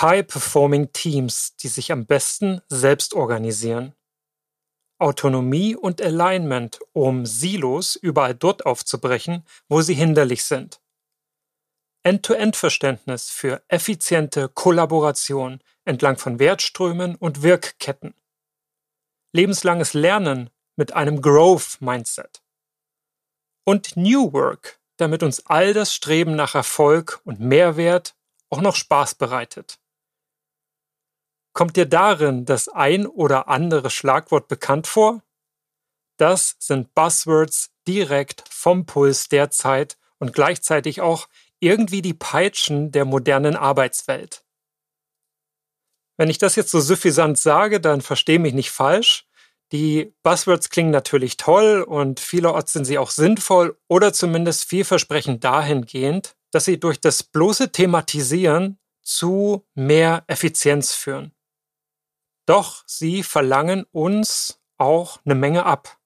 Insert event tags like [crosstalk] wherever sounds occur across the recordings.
High-Performing Teams, die sich am besten selbst organisieren. Autonomie und Alignment, um Silos überall dort aufzubrechen, wo sie hinderlich sind. End-to-End-Verständnis für effiziente Kollaboration entlang von Wertströmen und Wirkketten. Lebenslanges Lernen mit einem Growth-Mindset. Und New Work, damit uns all das Streben nach Erfolg und Mehrwert auch noch Spaß bereitet. Kommt dir darin das ein oder andere Schlagwort bekannt vor? Das sind Buzzwords direkt vom Puls der Zeit und gleichzeitig auch irgendwie die Peitschen der modernen Arbeitswelt. Wenn ich das jetzt so suffisant sage, dann verstehe mich nicht falsch. Die Buzzwords klingen natürlich toll und vielerorts sind sie auch sinnvoll oder zumindest vielversprechend dahingehend, dass sie durch das bloße Thematisieren zu mehr Effizienz führen. Doch sie verlangen uns auch eine Menge ab.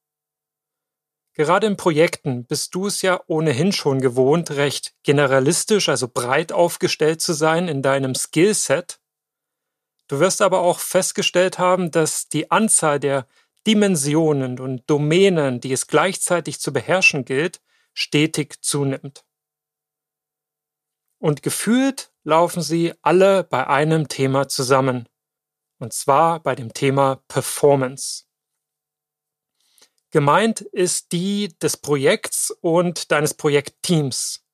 Gerade in Projekten bist du es ja ohnehin schon gewohnt, recht generalistisch, also breit aufgestellt zu sein in deinem Skillset. Du wirst aber auch festgestellt haben, dass die Anzahl der Dimensionen und Domänen, die es gleichzeitig zu beherrschen gilt, stetig zunimmt. Und gefühlt laufen sie alle bei einem Thema zusammen und zwar bei dem Thema Performance. Gemeint ist die des Projekts und deines Projektteams.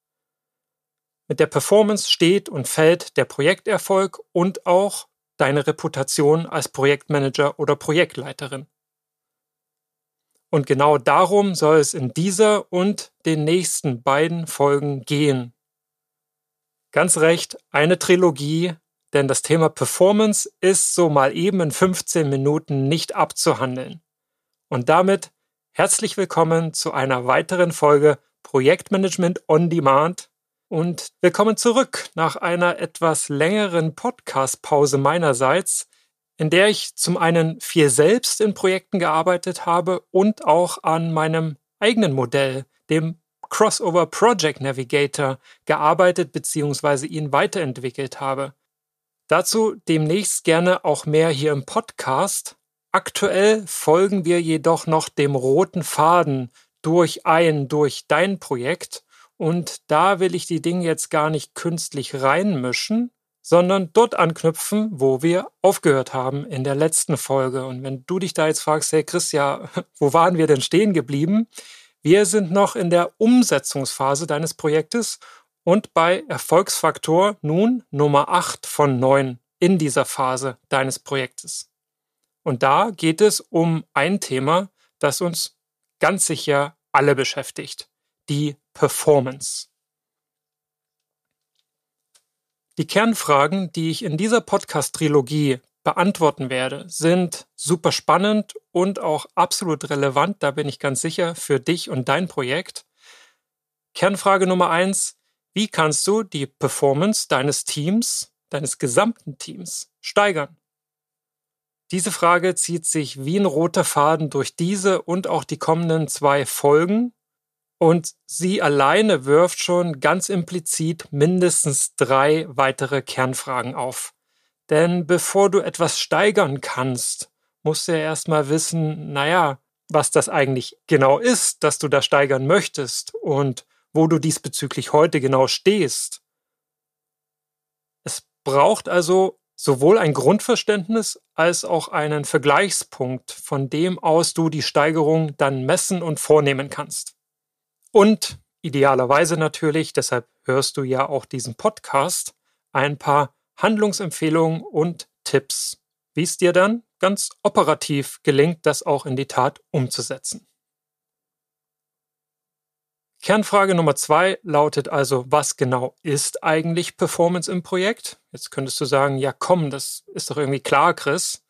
Mit der Performance steht und fällt der Projekterfolg und auch deine Reputation als Projektmanager oder Projektleiterin. Und genau darum soll es in dieser und den nächsten beiden Folgen gehen. Ganz recht, eine Trilogie denn das Thema Performance ist so mal eben in 15 Minuten nicht abzuhandeln. Und damit herzlich willkommen zu einer weiteren Folge Projektmanagement on Demand und willkommen zurück nach einer etwas längeren Podcast-Pause meinerseits, in der ich zum einen viel selbst in Projekten gearbeitet habe und auch an meinem eigenen Modell, dem Crossover Project Navigator, gearbeitet bzw. ihn weiterentwickelt habe. Dazu demnächst gerne auch mehr hier im Podcast. Aktuell folgen wir jedoch noch dem roten Faden durch ein, durch dein Projekt. Und da will ich die Dinge jetzt gar nicht künstlich reinmischen, sondern dort anknüpfen, wo wir aufgehört haben in der letzten Folge. Und wenn du dich da jetzt fragst, hey Chris, ja, [laughs] wo waren wir denn stehen geblieben? Wir sind noch in der Umsetzungsphase deines Projektes und bei Erfolgsfaktor nun Nummer 8 von 9 in dieser Phase deines Projektes. Und da geht es um ein Thema, das uns ganz sicher alle beschäftigt, die Performance. Die Kernfragen, die ich in dieser Podcast-Trilogie beantworten werde, sind super spannend und auch absolut relevant, da bin ich ganz sicher, für dich und dein Projekt. Kernfrage Nummer eins: wie kannst du die Performance deines Teams, deines gesamten Teams steigern? Diese Frage zieht sich wie ein roter Faden durch diese und auch die kommenden zwei Folgen und sie alleine wirft schon ganz implizit mindestens drei weitere Kernfragen auf. Denn bevor du etwas steigern kannst, musst du ja erstmal wissen, naja, was das eigentlich genau ist, dass du da steigern möchtest und wo du diesbezüglich heute genau stehst. Es braucht also sowohl ein Grundverständnis als auch einen Vergleichspunkt, von dem aus du die Steigerung dann messen und vornehmen kannst. Und idealerweise natürlich, deshalb hörst du ja auch diesen Podcast, ein paar Handlungsempfehlungen und Tipps, wie es dir dann ganz operativ gelingt, das auch in die Tat umzusetzen. Kernfrage Nummer zwei lautet also, was genau ist eigentlich Performance im Projekt? Jetzt könntest du sagen, ja komm, das ist doch irgendwie klar, Chris.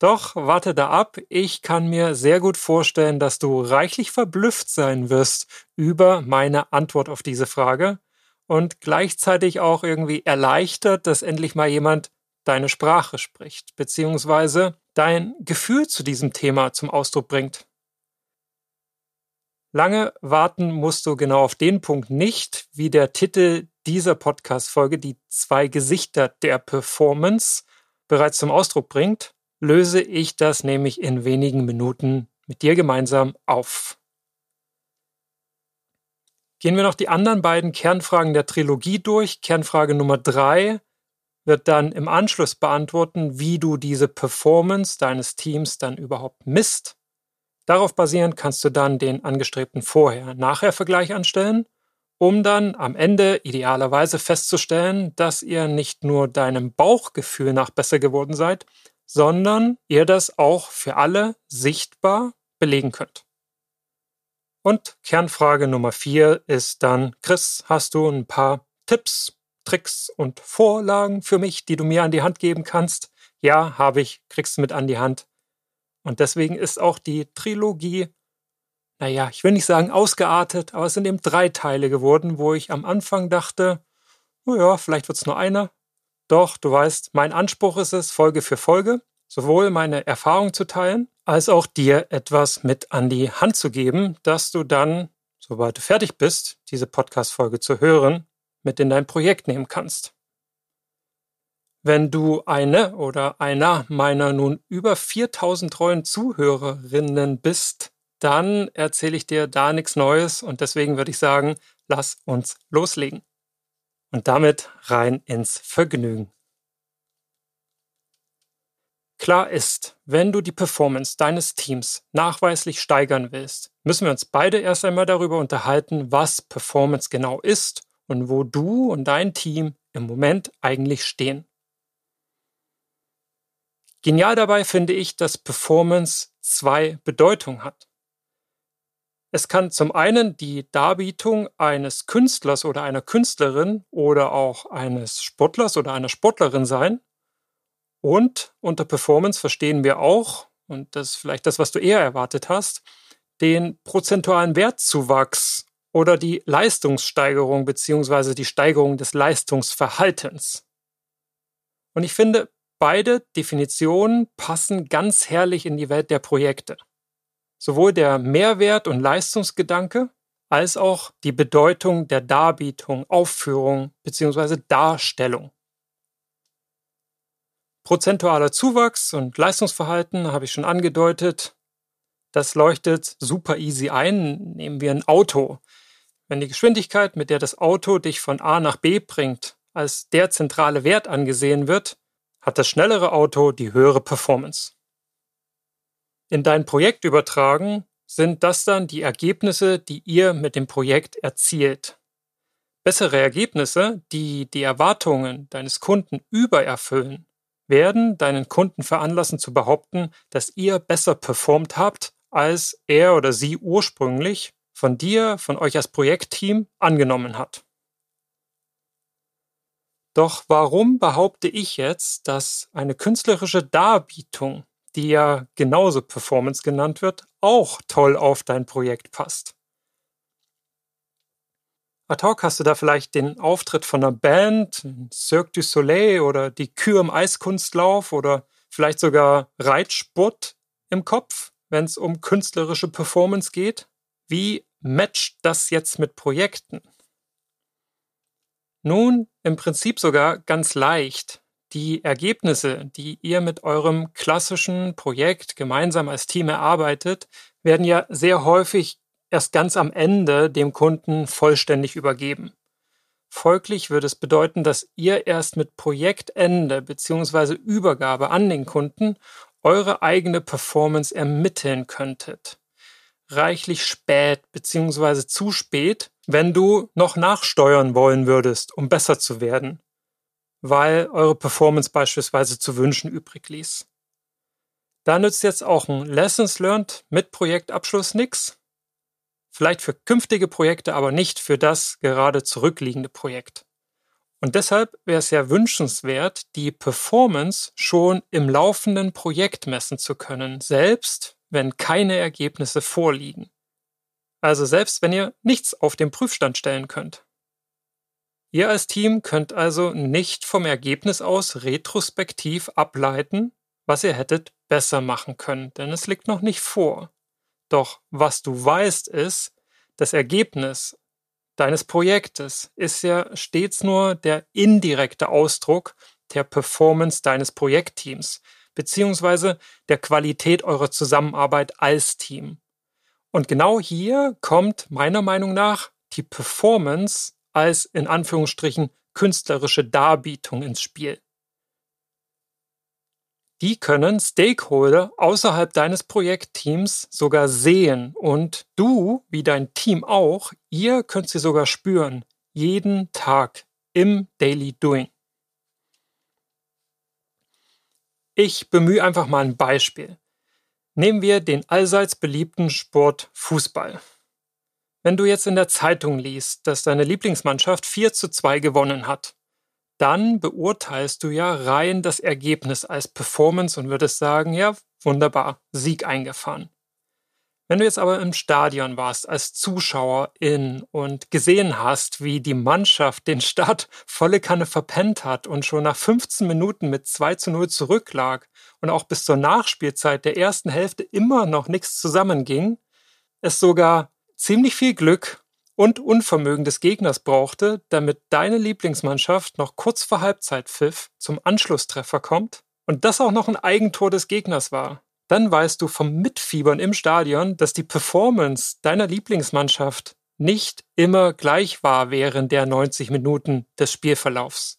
Doch, warte da ab. Ich kann mir sehr gut vorstellen, dass du reichlich verblüfft sein wirst über meine Antwort auf diese Frage und gleichzeitig auch irgendwie erleichtert, dass endlich mal jemand deine Sprache spricht, beziehungsweise dein Gefühl zu diesem Thema zum Ausdruck bringt. Lange warten musst du genau auf den Punkt nicht, wie der Titel dieser Podcast-Folge die zwei Gesichter der Performance bereits zum Ausdruck bringt, löse ich das nämlich in wenigen Minuten mit dir gemeinsam auf. Gehen wir noch die anderen beiden Kernfragen der Trilogie durch. Kernfrage Nummer drei wird dann im Anschluss beantworten, wie du diese Performance deines Teams dann überhaupt misst. Darauf basierend kannst du dann den angestrebten Vorher-Nachher-Vergleich anstellen, um dann am Ende idealerweise festzustellen, dass ihr nicht nur deinem Bauchgefühl nach besser geworden seid, sondern ihr das auch für alle sichtbar belegen könnt. Und Kernfrage Nummer vier ist dann, Chris, hast du ein paar Tipps, Tricks und Vorlagen für mich, die du mir an die Hand geben kannst? Ja, habe ich, kriegst du mit an die Hand. Und deswegen ist auch die Trilogie, naja, ich will nicht sagen ausgeartet, aber es sind eben drei Teile geworden, wo ich am Anfang dachte, naja, vielleicht wird es nur einer. Doch, du weißt, mein Anspruch ist es, Folge für Folge, sowohl meine Erfahrung zu teilen, als auch dir etwas mit an die Hand zu geben, dass du dann, sobald du fertig bist, diese Podcast-Folge zu hören, mit in dein Projekt nehmen kannst. Wenn du eine oder einer meiner nun über 4000 treuen Zuhörerinnen bist, dann erzähle ich dir da nichts Neues und deswegen würde ich sagen, lass uns loslegen. Und damit rein ins Vergnügen. Klar ist, wenn du die Performance deines Teams nachweislich steigern willst, müssen wir uns beide erst einmal darüber unterhalten, was Performance genau ist und wo du und dein Team im Moment eigentlich stehen. Genial dabei finde ich, dass Performance zwei Bedeutungen hat. Es kann zum einen die Darbietung eines Künstlers oder einer Künstlerin oder auch eines Sportlers oder einer Sportlerin sein. Und unter Performance verstehen wir auch, und das ist vielleicht das, was du eher erwartet hast, den prozentualen Wertzuwachs oder die Leistungssteigerung beziehungsweise die Steigerung des Leistungsverhaltens. Und ich finde, beide Definitionen passen ganz herrlich in die Welt der Projekte. Sowohl der Mehrwert- und Leistungsgedanke als auch die Bedeutung der Darbietung, Aufführung beziehungsweise Darstellung. Prozentualer Zuwachs und Leistungsverhalten habe ich schon angedeutet. Das leuchtet super easy ein. Nehmen wir ein Auto. Wenn die Geschwindigkeit, mit der das Auto dich von A nach B bringt, als der zentrale Wert angesehen wird, hat das schnellere Auto die höhere Performance. In dein Projekt übertragen sind das dann die Ergebnisse, die ihr mit dem Projekt erzielt. Bessere Ergebnisse, die die Erwartungen deines Kunden übererfüllen, werden deinen Kunden veranlassen zu behaupten, dass ihr besser performt habt, als er oder sie ursprünglich von dir, von euch als Projektteam angenommen hat. Doch warum behaupte ich jetzt, dass eine künstlerische Darbietung, die ja genauso Performance genannt wird, auch toll auf dein Projekt passt? Ad hoc hast du da vielleicht den Auftritt von einer Band, Cirque du Soleil oder die Kür im Eiskunstlauf oder vielleicht sogar Reitsport im Kopf, wenn es um künstlerische Performance geht? Wie matcht das jetzt mit Projekten? Nun, im Prinzip sogar ganz leicht. Die Ergebnisse, die ihr mit eurem klassischen Projekt gemeinsam als Team erarbeitet, werden ja sehr häufig erst ganz am Ende dem Kunden vollständig übergeben. Folglich würde es bedeuten, dass ihr erst mit Projektende bzw. Übergabe an den Kunden eure eigene Performance ermitteln könntet reichlich spät beziehungsweise zu spät, wenn du noch nachsteuern wollen würdest, um besser zu werden, weil eure Performance beispielsweise zu wünschen übrig ließ. Da nützt jetzt auch ein Lessons Learned mit Projektabschluss nix. Vielleicht für künftige Projekte, aber nicht für das gerade zurückliegende Projekt. Und deshalb wäre es ja wünschenswert, die Performance schon im laufenden Projekt messen zu können, selbst wenn keine Ergebnisse vorliegen. Also selbst wenn ihr nichts auf den Prüfstand stellen könnt. Ihr als Team könnt also nicht vom Ergebnis aus retrospektiv ableiten, was ihr hättet besser machen können, denn es liegt noch nicht vor. Doch was du weißt ist, Das Ergebnis deines Projektes ist ja stets nur der indirekte Ausdruck der Performance deines Projektteams beziehungsweise der Qualität eurer Zusammenarbeit als Team. Und genau hier kommt meiner Meinung nach die Performance als in Anführungsstrichen künstlerische Darbietung ins Spiel. Die können Stakeholder außerhalb deines Projektteams sogar sehen und du, wie dein Team auch, ihr könnt sie sogar spüren, jeden Tag im Daily Doing. Ich bemühe einfach mal ein Beispiel. Nehmen wir den allseits beliebten Sport Fußball. Wenn du jetzt in der Zeitung liest, dass deine Lieblingsmannschaft 4 zu 2 gewonnen hat, dann beurteilst du ja rein das Ergebnis als Performance und würdest sagen, ja, wunderbar, Sieg eingefahren. Wenn du jetzt aber im Stadion warst als Zuschauerin und gesehen hast, wie die Mannschaft den Start volle Kanne verpennt hat und schon nach 15 Minuten mit 2 zu 0 zurücklag und auch bis zur Nachspielzeit der ersten Hälfte immer noch nichts zusammenging, es sogar ziemlich viel Glück und Unvermögen des Gegners brauchte, damit deine Lieblingsmannschaft noch kurz vor Halbzeitpfiff zum Anschlusstreffer kommt und das auch noch ein Eigentor des Gegners war, dann weißt du vom Mitfiebern im Stadion, dass die Performance deiner Lieblingsmannschaft nicht immer gleich war während der 90 Minuten des Spielverlaufs.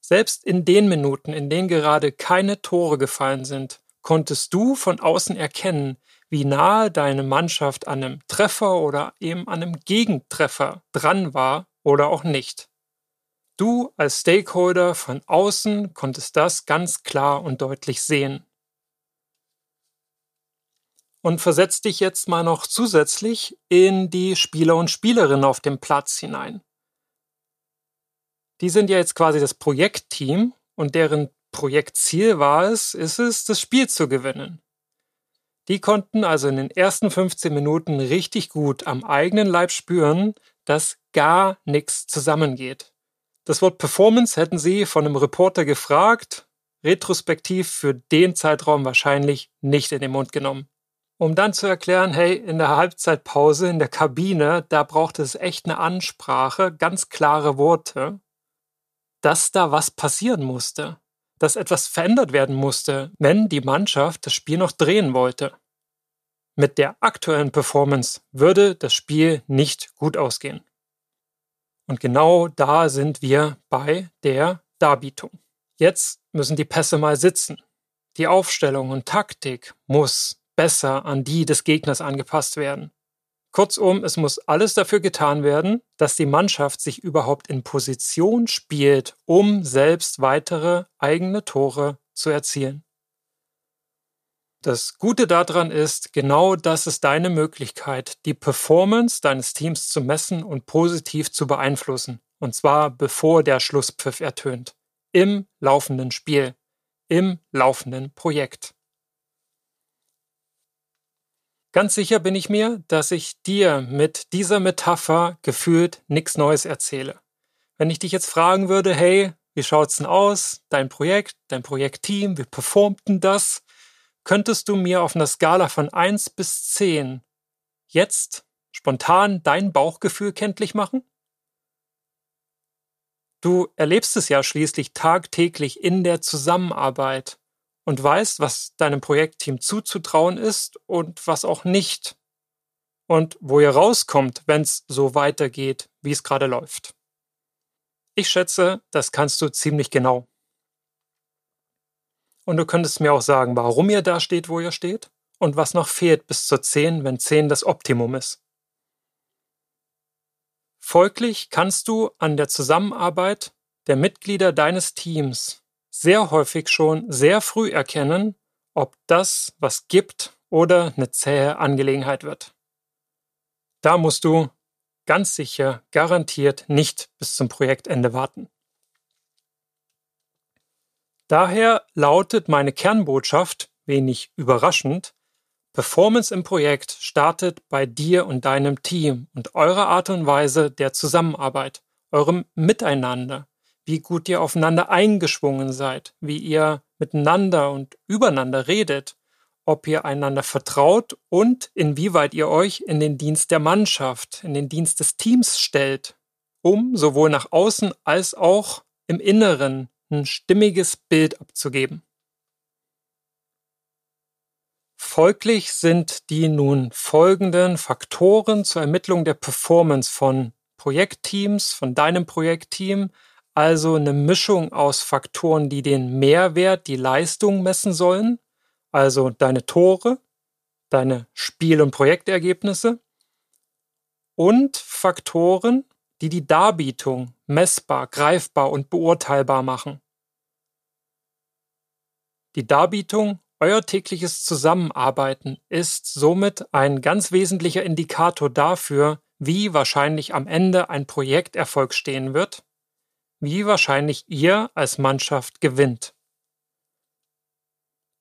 Selbst in den Minuten, in denen gerade keine Tore gefallen sind, konntest du von außen erkennen, wie nahe deine Mannschaft an einem Treffer oder eben an einem Gegentreffer dran war oder auch nicht. Du als Stakeholder von außen konntest das ganz klar und deutlich sehen. Und versetz dich jetzt mal noch zusätzlich in die Spieler und Spielerinnen auf dem Platz hinein. Die sind ja jetzt quasi das Projektteam und deren Projektziel war es, ist es, das Spiel zu gewinnen. Die konnten also in den ersten 15 Minuten richtig gut am eigenen Leib spüren, dass gar nichts zusammengeht. Das Wort Performance hätten sie von einem Reporter gefragt, retrospektiv für den Zeitraum wahrscheinlich nicht in den Mund genommen. Um dann zu erklären, hey, in der Halbzeitpause in der Kabine, da braucht es echt eine Ansprache, ganz klare Worte, dass da was passieren musste, dass etwas verändert werden musste, wenn die Mannschaft das Spiel noch drehen wollte. Mit der aktuellen Performance würde das Spiel nicht gut ausgehen. Und genau da sind wir bei der Darbietung. Jetzt müssen die Pässe mal sitzen. Die Aufstellung und Taktik muss besser an die des Gegners angepasst werden. Kurzum, es muss alles dafür getan werden, dass die Mannschaft sich überhaupt in Position spielt, um selbst weitere eigene Tore zu erzielen. Das Gute daran ist, genau das ist deine Möglichkeit, die Performance deines Teams zu messen und positiv zu beeinflussen. Und zwar bevor der Schlusspfiff ertönt. Im laufenden Spiel. Im laufenden Projekt. Ganz sicher bin ich mir, dass ich dir mit dieser Metapher gefühlt nichts Neues erzähle. Wenn ich dich jetzt fragen würde, hey, wie schaut's denn aus? Dein Projekt, dein Projektteam, wie performt denn das? Könntest du mir auf einer Skala von 1 bis 10 jetzt spontan dein Bauchgefühl kenntlich machen? Du erlebst es ja schließlich tagtäglich in der Zusammenarbeit und weißt, was deinem Projektteam zuzutrauen ist und was auch nicht. Und wo ihr rauskommt, wenn es so weitergeht, wie es gerade läuft. Ich schätze, das kannst du ziemlich genau. Und du könntest mir auch sagen, warum ihr da steht, wo ihr steht und was noch fehlt bis zur 10, wenn 10 das Optimum ist. Folglich kannst du an der Zusammenarbeit der Mitglieder deines Teams sehr häufig schon sehr früh erkennen, ob das was gibt oder eine zähe Angelegenheit wird. Da musst du ganz sicher garantiert nicht bis zum Projektende warten. Daher lautet meine Kernbotschaft, wenig überraschend, Performance im Projekt startet bei dir und deinem Team und eurer Art und Weise der Zusammenarbeit, eurem Miteinander, wie gut ihr aufeinander eingeschwungen seid, wie ihr miteinander und übereinander redet, ob ihr einander vertraut und inwieweit ihr euch in den Dienst der Mannschaft, in den Dienst des Teams stellt, um sowohl nach außen als auch im Inneren ein stimmiges Bild abzugeben. Folglich sind die nun folgenden Faktoren zur Ermittlung der Performance von Projektteams, von deinem Projektteam, also eine Mischung aus Faktoren, die den Mehrwert, die Leistung messen sollen, also deine Tore, deine Spiel- und Projektergebnisse und Faktoren, die die Darbietung messbar, greifbar und beurteilbar machen. Die Darbietung, euer tägliches Zusammenarbeiten ist somit ein ganz wesentlicher Indikator dafür, wie wahrscheinlich am Ende ein Projekterfolg stehen wird, wie wahrscheinlich ihr als Mannschaft gewinnt.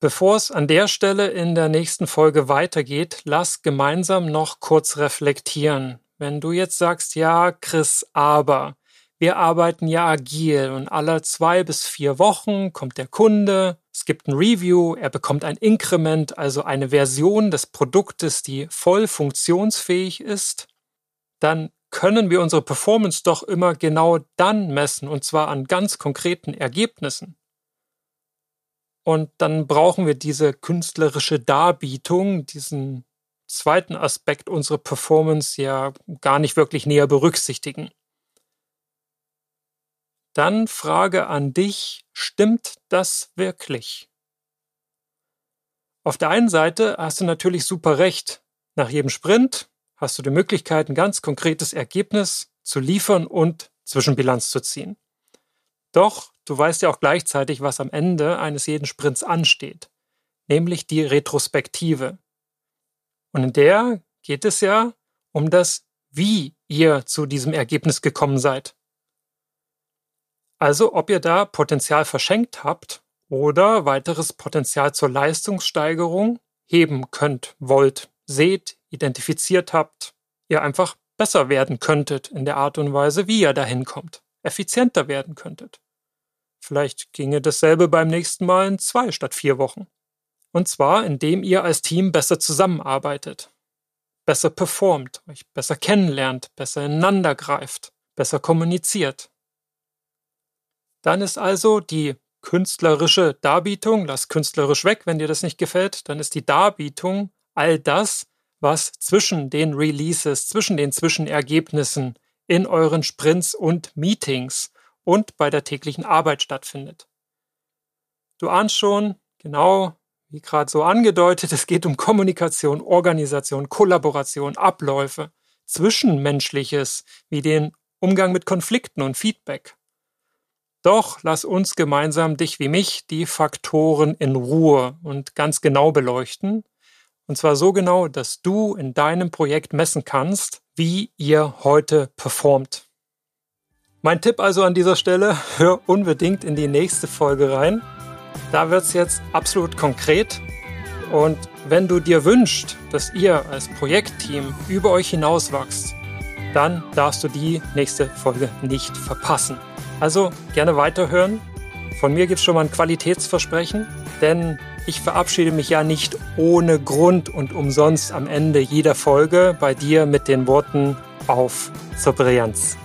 Bevor es an der Stelle in der nächsten Folge weitergeht, lass gemeinsam noch kurz reflektieren. Wenn du jetzt sagst, ja, Chris, aber wir arbeiten ja agil und alle zwei bis vier Wochen kommt der Kunde, es gibt ein Review, er bekommt ein Inkrement, also eine Version des Produktes, die voll funktionsfähig ist, dann können wir unsere Performance doch immer genau dann messen und zwar an ganz konkreten Ergebnissen. Und dann brauchen wir diese künstlerische Darbietung, diesen zweiten Aspekt unserer Performance ja gar nicht wirklich näher berücksichtigen. Dann Frage an dich, stimmt das wirklich? Auf der einen Seite hast du natürlich super recht. Nach jedem Sprint hast du die Möglichkeit, ein ganz konkretes Ergebnis zu liefern und Zwischenbilanz zu ziehen. Doch du weißt ja auch gleichzeitig, was am Ende eines jeden Sprints ansteht, nämlich die Retrospektive. Und in der geht es ja um das, wie ihr zu diesem Ergebnis gekommen seid. Also ob ihr da Potenzial verschenkt habt oder weiteres Potenzial zur Leistungssteigerung heben könnt, wollt, seht, identifiziert habt, ihr einfach besser werden könntet in der Art und Weise, wie ihr dahin kommt effizienter werden könntet. Vielleicht ginge dasselbe beim nächsten Mal in zwei statt vier Wochen. Und zwar, indem ihr als Team besser zusammenarbeitet, besser performt, euch besser kennenlernt, besser ineinander greift, besser kommuniziert. Dann ist also die künstlerische Darbietung, lass künstlerisch weg, wenn dir das nicht gefällt, dann ist die Darbietung all das, was zwischen den Releases, zwischen den Zwischenergebnissen in euren Sprints und Meetings und bei der täglichen Arbeit stattfindet. Du ahnst schon, genau wie gerade so angedeutet, es geht um Kommunikation, Organisation, Kollaboration, Abläufe, Zwischenmenschliches, wie den Umgang mit Konflikten und Feedback. Doch lass uns gemeinsam dich wie mich die Faktoren in Ruhe und ganz genau beleuchten. Und zwar so genau, dass du in deinem Projekt messen kannst, wie ihr heute performt. Mein Tipp also an dieser Stelle, hör unbedingt in die nächste Folge rein. Da wird es jetzt absolut konkret. Und wenn du dir wünschst, dass ihr als Projektteam über euch hinaus wachst, dann darfst du die nächste Folge nicht verpassen. Also gerne weiterhören. Von mir gibt es schon mal ein Qualitätsversprechen, denn ich verabschiede mich ja nicht ohne Grund und umsonst am Ende jeder Folge bei dir mit den Worten auf zur Brillanz.